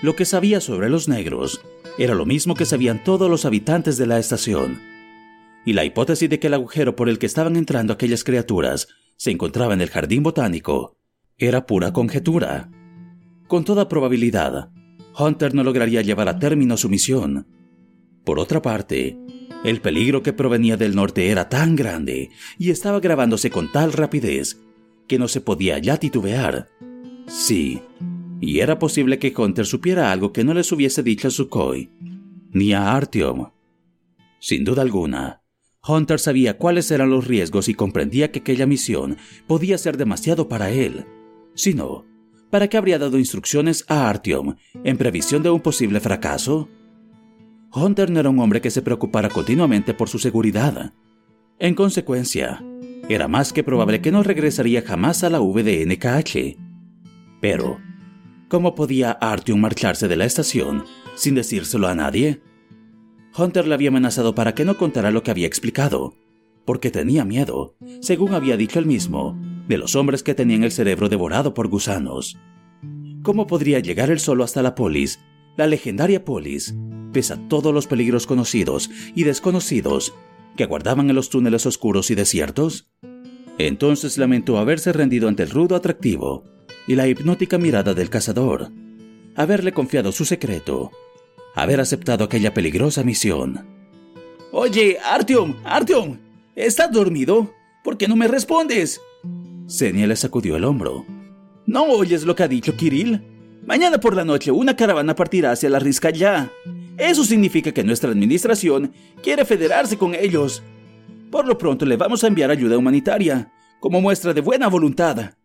Lo que sabía sobre los negros era lo mismo que sabían todos los habitantes de la estación. Y la hipótesis de que el agujero por el que estaban entrando aquellas criaturas se encontraba en el jardín botánico era pura conjetura. Con toda probabilidad, Hunter no lograría llevar a término su misión. Por otra parte, el peligro que provenía del norte era tan grande y estaba gravándose con tal rapidez que no se podía ya titubear. Sí, y era posible que Hunter supiera algo que no les hubiese dicho a Sukhoi, ni a Artyom. Sin duda alguna, Hunter sabía cuáles eran los riesgos y comprendía que aquella misión podía ser demasiado para él. Si no, ¿para qué habría dado instrucciones a Artyom en previsión de un posible fracaso? Hunter no era un hombre que se preocupara continuamente por su seguridad. En consecuencia, era más que probable que no regresaría jamás a la VDNKH. Pero, ¿Cómo podía Artyom marcharse de la estación sin decírselo a nadie? Hunter le había amenazado para que no contara lo que había explicado, porque tenía miedo, según había dicho él mismo, de los hombres que tenían el cerebro devorado por gusanos. ¿Cómo podría llegar él solo hasta la polis, la legendaria polis, pese a todos los peligros conocidos y desconocidos que aguardaban en los túneles oscuros y desiertos? Entonces lamentó haberse rendido ante el rudo atractivo y la hipnótica mirada del cazador, haberle confiado su secreto, haber aceptado aquella peligrosa misión. Oye, Artyom, Artyom, ¿estás dormido? ¿Por qué no me respondes? Senia le sacudió el hombro. ¿No oyes lo que ha dicho Kirill? Mañana por la noche una caravana partirá hacia la ya. Eso significa que nuestra administración quiere federarse con ellos. Por lo pronto le vamos a enviar ayuda humanitaria, como muestra de buena voluntad.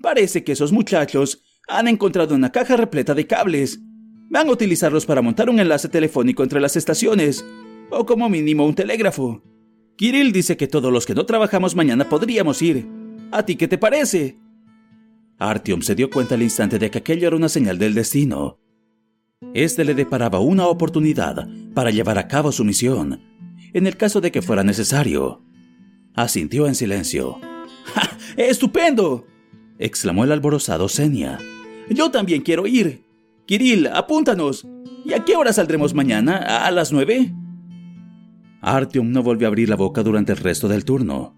Parece que esos muchachos han encontrado una caja repleta de cables. Van a utilizarlos para montar un enlace telefónico entre las estaciones, o como mínimo un telégrafo. Kirill dice que todos los que no trabajamos mañana podríamos ir. ¿A ti qué te parece? Artyom se dio cuenta al instante de que aquello era una señal del destino. Este le deparaba una oportunidad para llevar a cabo su misión, en el caso de que fuera necesario. Asintió en silencio. ¡Ja! ¡Estupendo! Exclamó el alborozado Senia. Yo también quiero ir. Kirill, apúntanos. ¿Y a qué hora saldremos mañana? ¿A las nueve? Artyom no volvió a abrir la boca durante el resto del turno.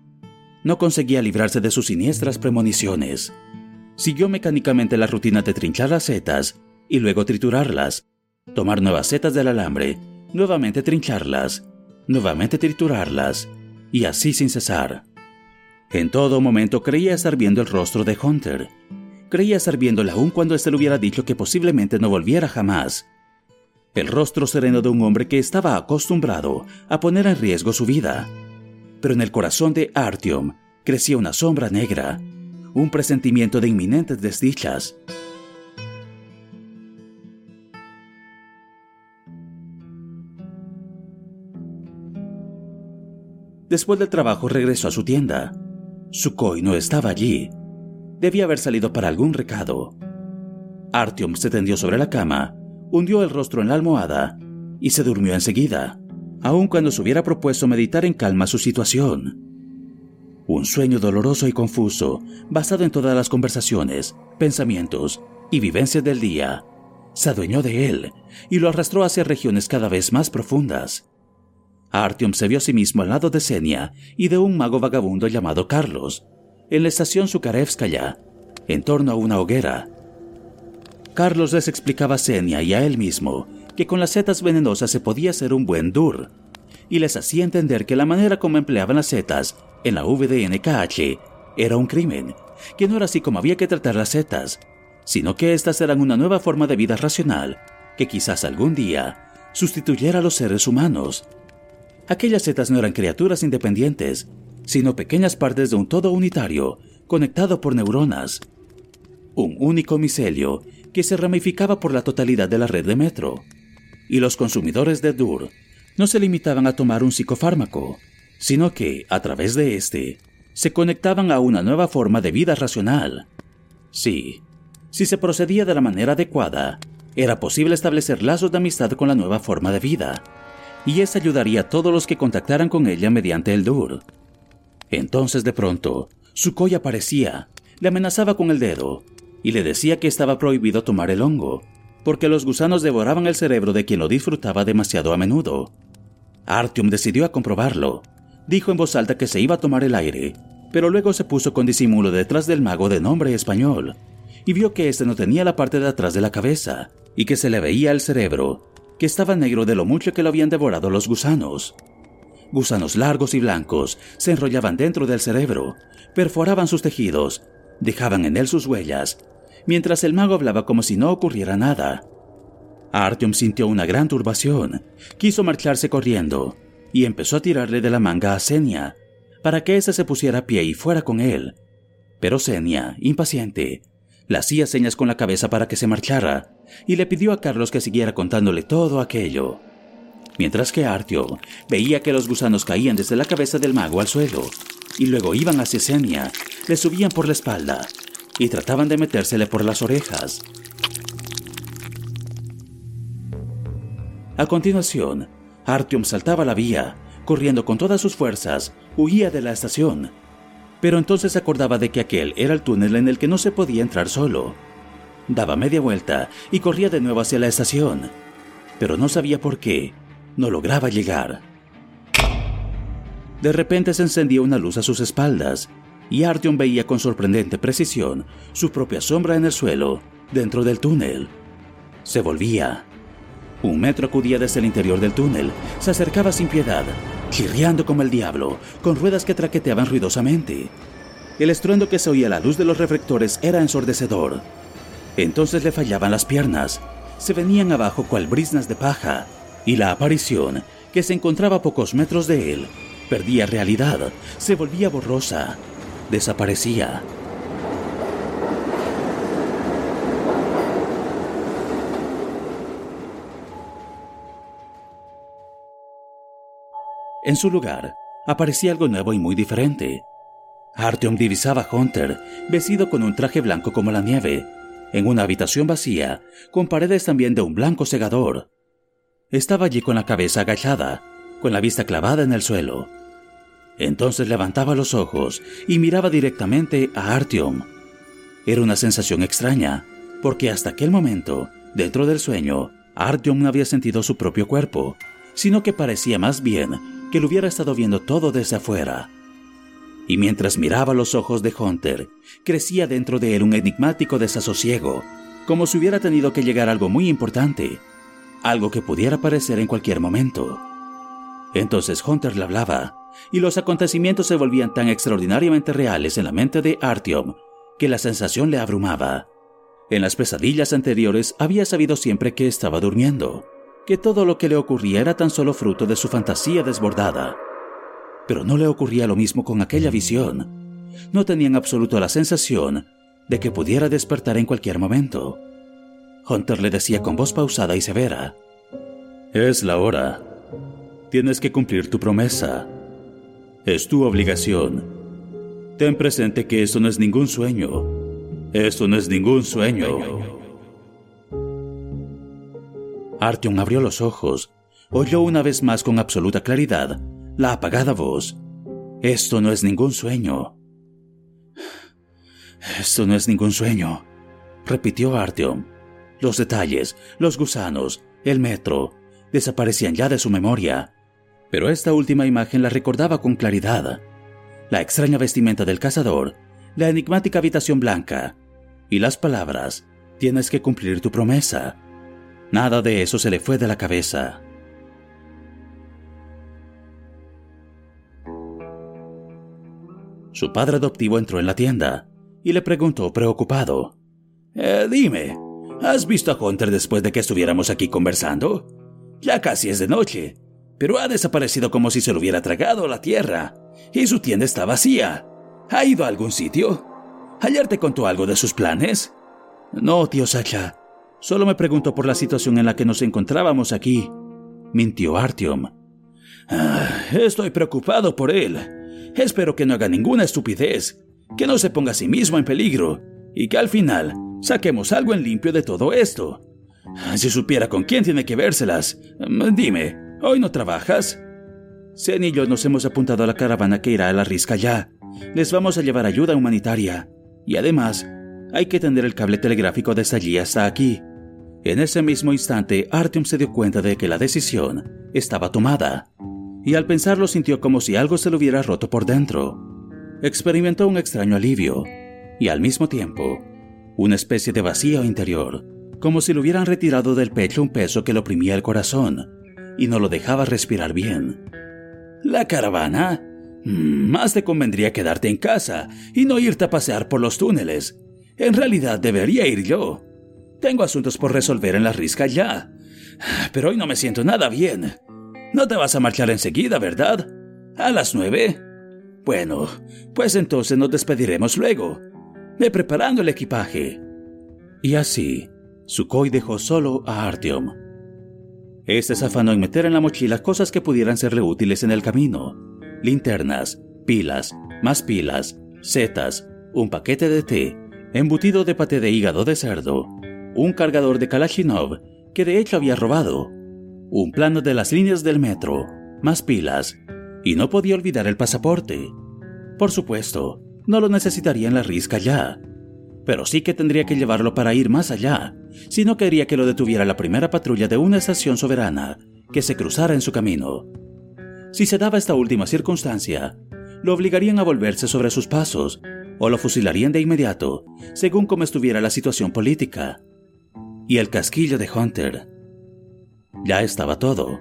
No conseguía librarse de sus siniestras premoniciones siguió mecánicamente la rutina de trinchar las setas y luego triturarlas, tomar nuevas setas del alambre, nuevamente trincharlas, nuevamente triturarlas, y así sin cesar. En todo momento creía estar viendo el rostro de Hunter. Creía estar viéndole aún cuando éste le hubiera dicho que posiblemente no volviera jamás. El rostro sereno de un hombre que estaba acostumbrado a poner en riesgo su vida. Pero en el corazón de Artyom crecía una sombra negra, un presentimiento de inminentes desdichas. Después del trabajo regresó a su tienda. Sukhoi no estaba allí. Debía haber salido para algún recado. Artyom se tendió sobre la cama, hundió el rostro en la almohada y se durmió enseguida, aun cuando se hubiera propuesto meditar en calma su situación. Un sueño doloroso y confuso, basado en todas las conversaciones, pensamientos y vivencias del día, se adueñó de él y lo arrastró hacia regiones cada vez más profundas. Artyom se vio a sí mismo al lado de Senia y de un mago vagabundo llamado Carlos, en la estación Sukarevskaya, en torno a una hoguera. Carlos les explicaba a Senia y a él mismo que con las setas venenosas se podía hacer un buen dur, y les hacía entender que la manera como empleaban las setas en la VDNKH era un crimen, que no era así como había que tratar las setas, sino que éstas eran una nueva forma de vida racional que quizás algún día sustituyera a los seres humanos. Aquellas setas no eran criaturas independientes, sino pequeñas partes de un todo unitario conectado por neuronas. Un único micelio que se ramificaba por la totalidad de la red de metro. Y los consumidores de DUR no se limitaban a tomar un psicofármaco, sino que, a través de éste, se conectaban a una nueva forma de vida racional. Sí, si se procedía de la manera adecuada, era posible establecer lazos de amistad con la nueva forma de vida, y eso ayudaría a todos los que contactaran con ella mediante el DUR. Entonces de pronto, Sukhoi aparecía, le amenazaba con el dedo, y le decía que estaba prohibido tomar el hongo, porque los gusanos devoraban el cerebro de quien lo disfrutaba demasiado a menudo. Artyom decidió a comprobarlo, dijo en voz alta que se iba a tomar el aire, pero luego se puso con disimulo detrás del mago de nombre español, y vio que éste no tenía la parte de atrás de la cabeza, y que se le veía el cerebro, que estaba negro de lo mucho que lo habían devorado los gusanos. Gusanos largos y blancos se enrollaban dentro del cerebro, perforaban sus tejidos, dejaban en él sus huellas, mientras el mago hablaba como si no ocurriera nada. Artyom sintió una gran turbación, quiso marcharse corriendo, y empezó a tirarle de la manga a Senia, para que ésta se pusiera a pie y fuera con él. Pero Senia, impaciente, le hacía señas con la cabeza para que se marchara, y le pidió a Carlos que siguiera contándole todo aquello. Mientras que Artio veía que los gusanos caían desde la cabeza del mago al suelo, y luego iban hacia Senia, le subían por la espalda, y trataban de metérsele por las orejas. A continuación, Artyom saltaba la vía, corriendo con todas sus fuerzas, huía de la estación. Pero entonces acordaba de que aquel era el túnel en el que no se podía entrar solo. Daba media vuelta y corría de nuevo hacia la estación. Pero no sabía por qué. No lograba llegar. De repente se encendía una luz a sus espaldas y Artyom veía con sorprendente precisión su propia sombra en el suelo, dentro del túnel. Se volvía un metro acudía desde el interior del túnel, se acercaba sin piedad, chirriando como el diablo, con ruedas que traqueteaban ruidosamente. El estruendo que se oía a la luz de los reflectores era ensordecedor. Entonces le fallaban las piernas, se venían abajo cual brisnas de paja, y la aparición, que se encontraba a pocos metros de él, perdía realidad, se volvía borrosa, desaparecía. En su lugar, aparecía algo nuevo y muy diferente. Artyom divisaba a Hunter, vestido con un traje blanco como la nieve, en una habitación vacía, con paredes también de un blanco segador. Estaba allí con la cabeza agachada, con la vista clavada en el suelo. Entonces levantaba los ojos y miraba directamente a Artyom. Era una sensación extraña, porque hasta aquel momento, dentro del sueño, Artyom no había sentido su propio cuerpo, sino que parecía más bien que lo hubiera estado viendo todo desde afuera. Y mientras miraba los ojos de Hunter, crecía dentro de él un enigmático desasosiego, como si hubiera tenido que llegar algo muy importante, algo que pudiera aparecer en cualquier momento. Entonces Hunter le hablaba, y los acontecimientos se volvían tan extraordinariamente reales en la mente de Artyom que la sensación le abrumaba. En las pesadillas anteriores había sabido siempre que estaba durmiendo, que todo lo que le ocurría era tan solo fruto de su fantasía desbordada. Pero no le ocurría lo mismo con aquella visión. No tenía en absoluto la sensación de que pudiera despertar en cualquier momento. Hunter le decía con voz pausada y severa, Es la hora. Tienes que cumplir tu promesa. Es tu obligación. Ten presente que esto no es ningún sueño. Esto no es ningún sueño. Artyom abrió los ojos. Oyó una vez más con absoluta claridad la apagada voz. Esto no es ningún sueño. Esto no es ningún sueño, repitió Artyom. Los detalles, los gusanos, el metro, desaparecían ya de su memoria pero esta última imagen la recordaba con claridad. La extraña vestimenta del cazador, la enigmática habitación blanca y las palabras, tienes que cumplir tu promesa. Nada de eso se le fue de la cabeza. Su padre adoptivo entró en la tienda y le preguntó preocupado. Eh, dime, ¿has visto a Hunter después de que estuviéramos aquí conversando? Ya casi es de noche pero ha desaparecido como si se lo hubiera tragado la tierra, y su tienda está vacía. ¿Ha ido a algún sitio? ¿Ayer te contó algo de sus planes? No, tío Sacha. Solo me preguntó por la situación en la que nos encontrábamos aquí. Mintió Artyom. Ah, estoy preocupado por él. Espero que no haga ninguna estupidez, que no se ponga a sí mismo en peligro, y que al final saquemos algo en limpio de todo esto. Si supiera con quién tiene que vérselas, dime, ¿Hoy no trabajas? Zen y yo nos hemos apuntado a la caravana que irá a la risca ya. Les vamos a llevar ayuda humanitaria. Y además, hay que tender el cable telegráfico desde allí hasta aquí. En ese mismo instante, Artyom se dio cuenta de que la decisión estaba tomada. Y al pensarlo sintió como si algo se lo hubiera roto por dentro. Experimentó un extraño alivio. Y al mismo tiempo, una especie de vacío interior, como si le hubieran retirado del pecho un peso que le oprimía el corazón y no lo dejaba respirar bien. ¿La caravana? Mm, más te convendría quedarte en casa y no irte a pasear por los túneles. En realidad debería ir yo. Tengo asuntos por resolver en la risca ya. Pero hoy no me siento nada bien. No te vas a marchar enseguida, ¿verdad? ¿A las nueve? Bueno, pues entonces nos despediremos luego. Ve preparando el equipaje. Y así, Sukhoi dejó solo a Artyom. Este se afanó en meter en la mochila cosas que pudieran serle útiles en el camino. Linternas, pilas, más pilas, setas, un paquete de té, embutido de paté de hígado de cerdo, un cargador de Kalashnikov que de hecho había robado, un plano de las líneas del metro, más pilas, y no podía olvidar el pasaporte. Por supuesto, no lo necesitaría en la risca ya, pero sí que tendría que llevarlo para ir más allá, si no quería que lo detuviera la primera patrulla de una estación soberana que se cruzara en su camino. Si se daba esta última circunstancia, lo obligarían a volverse sobre sus pasos o lo fusilarían de inmediato, según como estuviera la situación política. Y el casquillo de Hunter. Ya estaba todo.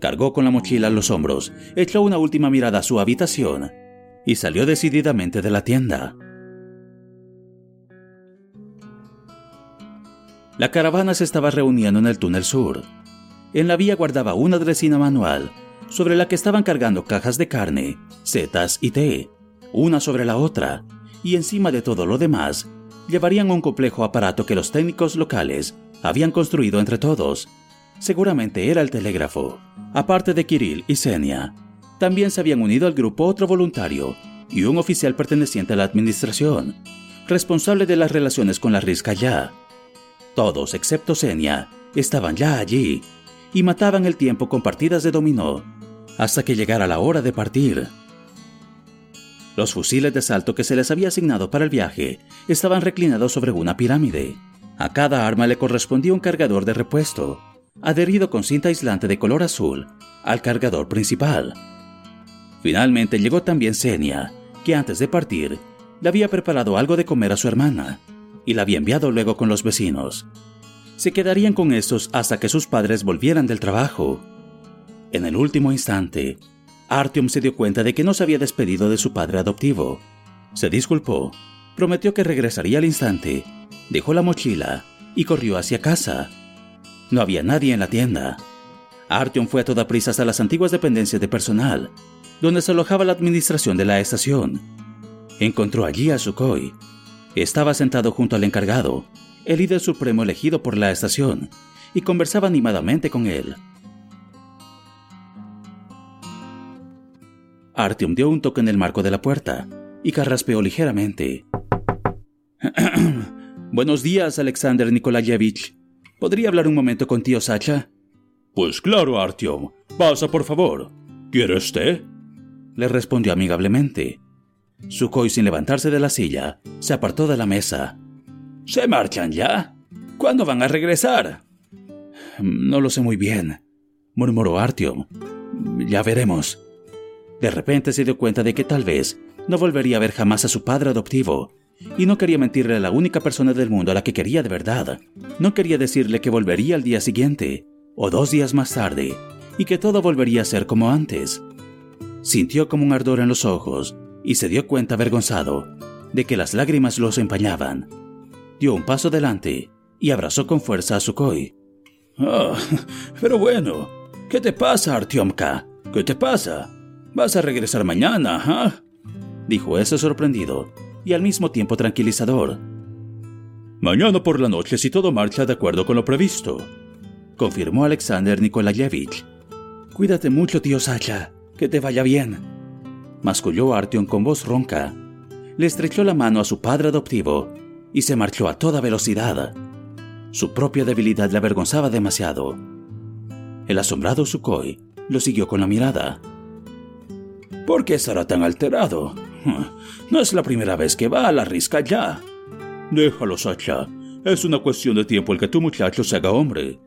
Cargó con la mochila a los hombros, echó una última mirada a su habitación y salió decididamente de la tienda. La caravana se estaba reuniendo en el túnel sur. En la vía guardaba una dresina manual, sobre la que estaban cargando cajas de carne, setas y té, una sobre la otra, y encima de todo lo demás, llevarían un complejo aparato que los técnicos locales habían construido entre todos. Seguramente era el telégrafo. Aparte de Kirill y Senia, también se habían unido al grupo otro voluntario y un oficial perteneciente a la administración, responsable de las relaciones con la ya. Todos, excepto Senia, estaban ya allí y mataban el tiempo con partidas de dominó hasta que llegara la hora de partir. Los fusiles de salto que se les había asignado para el viaje estaban reclinados sobre una pirámide. A cada arma le correspondía un cargador de repuesto, adherido con cinta aislante de color azul al cargador principal. Finalmente llegó también Senia, que antes de partir le había preparado algo de comer a su hermana y la había enviado luego con los vecinos. Se quedarían con estos hasta que sus padres volvieran del trabajo. En el último instante, Artyom se dio cuenta de que no se había despedido de su padre adoptivo. Se disculpó, prometió que regresaría al instante, dejó la mochila y corrió hacia casa. No había nadie en la tienda. Artyom fue a toda prisa hasta las antiguas dependencias de personal, donde se alojaba la administración de la estación. Encontró allí a Sukhoi. Estaba sentado junto al encargado, el líder supremo elegido por la estación, y conversaba animadamente con él. Artyom dio un toque en el marco de la puerta y carraspeó ligeramente. Buenos días, Alexander Nikolayevich. ¿Podría hablar un momento con tío Sacha? Pues claro, Artyom. Pasa, por favor. ¿Quieres té? Le respondió amigablemente. Sukhoi, sin levantarse de la silla, se apartó de la mesa. ¿Se marchan ya? ¿Cuándo van a regresar? No lo sé muy bien, murmuró Artyom. Ya veremos. De repente se dio cuenta de que tal vez no volvería a ver jamás a su padre adoptivo, y no quería mentirle a la única persona del mundo a la que quería de verdad. No quería decirle que volvería al día siguiente, o dos días más tarde, y que todo volvería a ser como antes. Sintió como un ardor en los ojos, y se dio cuenta avergonzado de que las lágrimas los empañaban. Dio un paso adelante y abrazó con fuerza a Sukhoi. Oh, pero bueno, ¿qué te pasa, Artyomka? ¿Qué te pasa? ¿Vas a regresar mañana, ah? Dijo ese sorprendido y al mismo tiempo tranquilizador. Mañana por la noche si todo marcha de acuerdo con lo previsto, confirmó Alexander Nikolayevich. Cuídate mucho, tío Sacha, que te vaya bien. Masculló Artyom con voz ronca. Le estrechó la mano a su padre adoptivo y se marchó a toda velocidad. Su propia debilidad le avergonzaba demasiado. El asombrado Sukhoi lo siguió con la mirada. ¿Por qué estará tan alterado? No es la primera vez que va a la risca ya. Déjalo, Sacha. Es una cuestión de tiempo el que tu muchacho se haga hombre.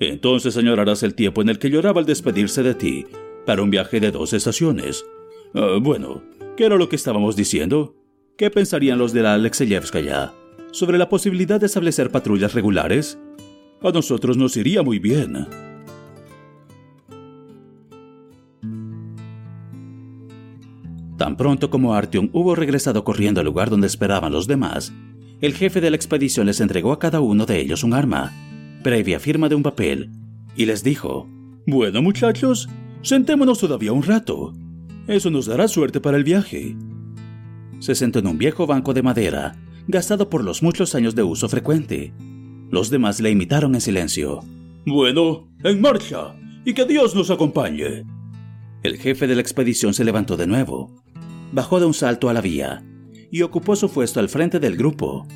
Entonces añorarás el tiempo en el que lloraba al despedirse de ti para un viaje de dos estaciones. Ah, bueno, ¿qué era lo que estábamos diciendo? ¿Qué pensarían los de la Alexeyevskaya sobre la posibilidad de establecer patrullas regulares? A nosotros nos iría muy bien. Tan pronto como Artyom hubo regresado corriendo al lugar donde esperaban los demás, el jefe de la expedición les entregó a cada uno de ellos un arma, previa firma de un papel, y les dijo, Bueno muchachos, sentémonos todavía un rato. Eso nos dará suerte para el viaje. Se sentó en un viejo banco de madera, gastado por los muchos años de uso frecuente. Los demás le imitaron en silencio. Bueno, en marcha, y que Dios nos acompañe. El jefe de la expedición se levantó de nuevo, bajó de un salto a la vía y ocupó su puesto al frente del grupo.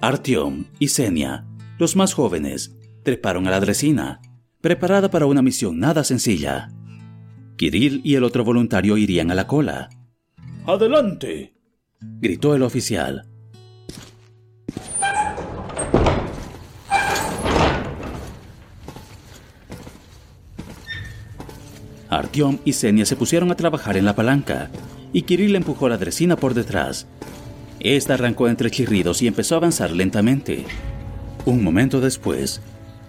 Artyom y Senia, los más jóvenes, treparon a la dresina, preparada para una misión nada sencilla. Kirill y el otro voluntario irían a la cola. ¡Adelante! gritó el oficial. Artyom y Senia se pusieron a trabajar en la palanca, y Kirill empujó la dresina por detrás. Esta arrancó entre chirridos y empezó a avanzar lentamente. Un momento después,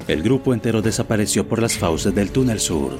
el grupo entero desapareció por las fauces del túnel sur.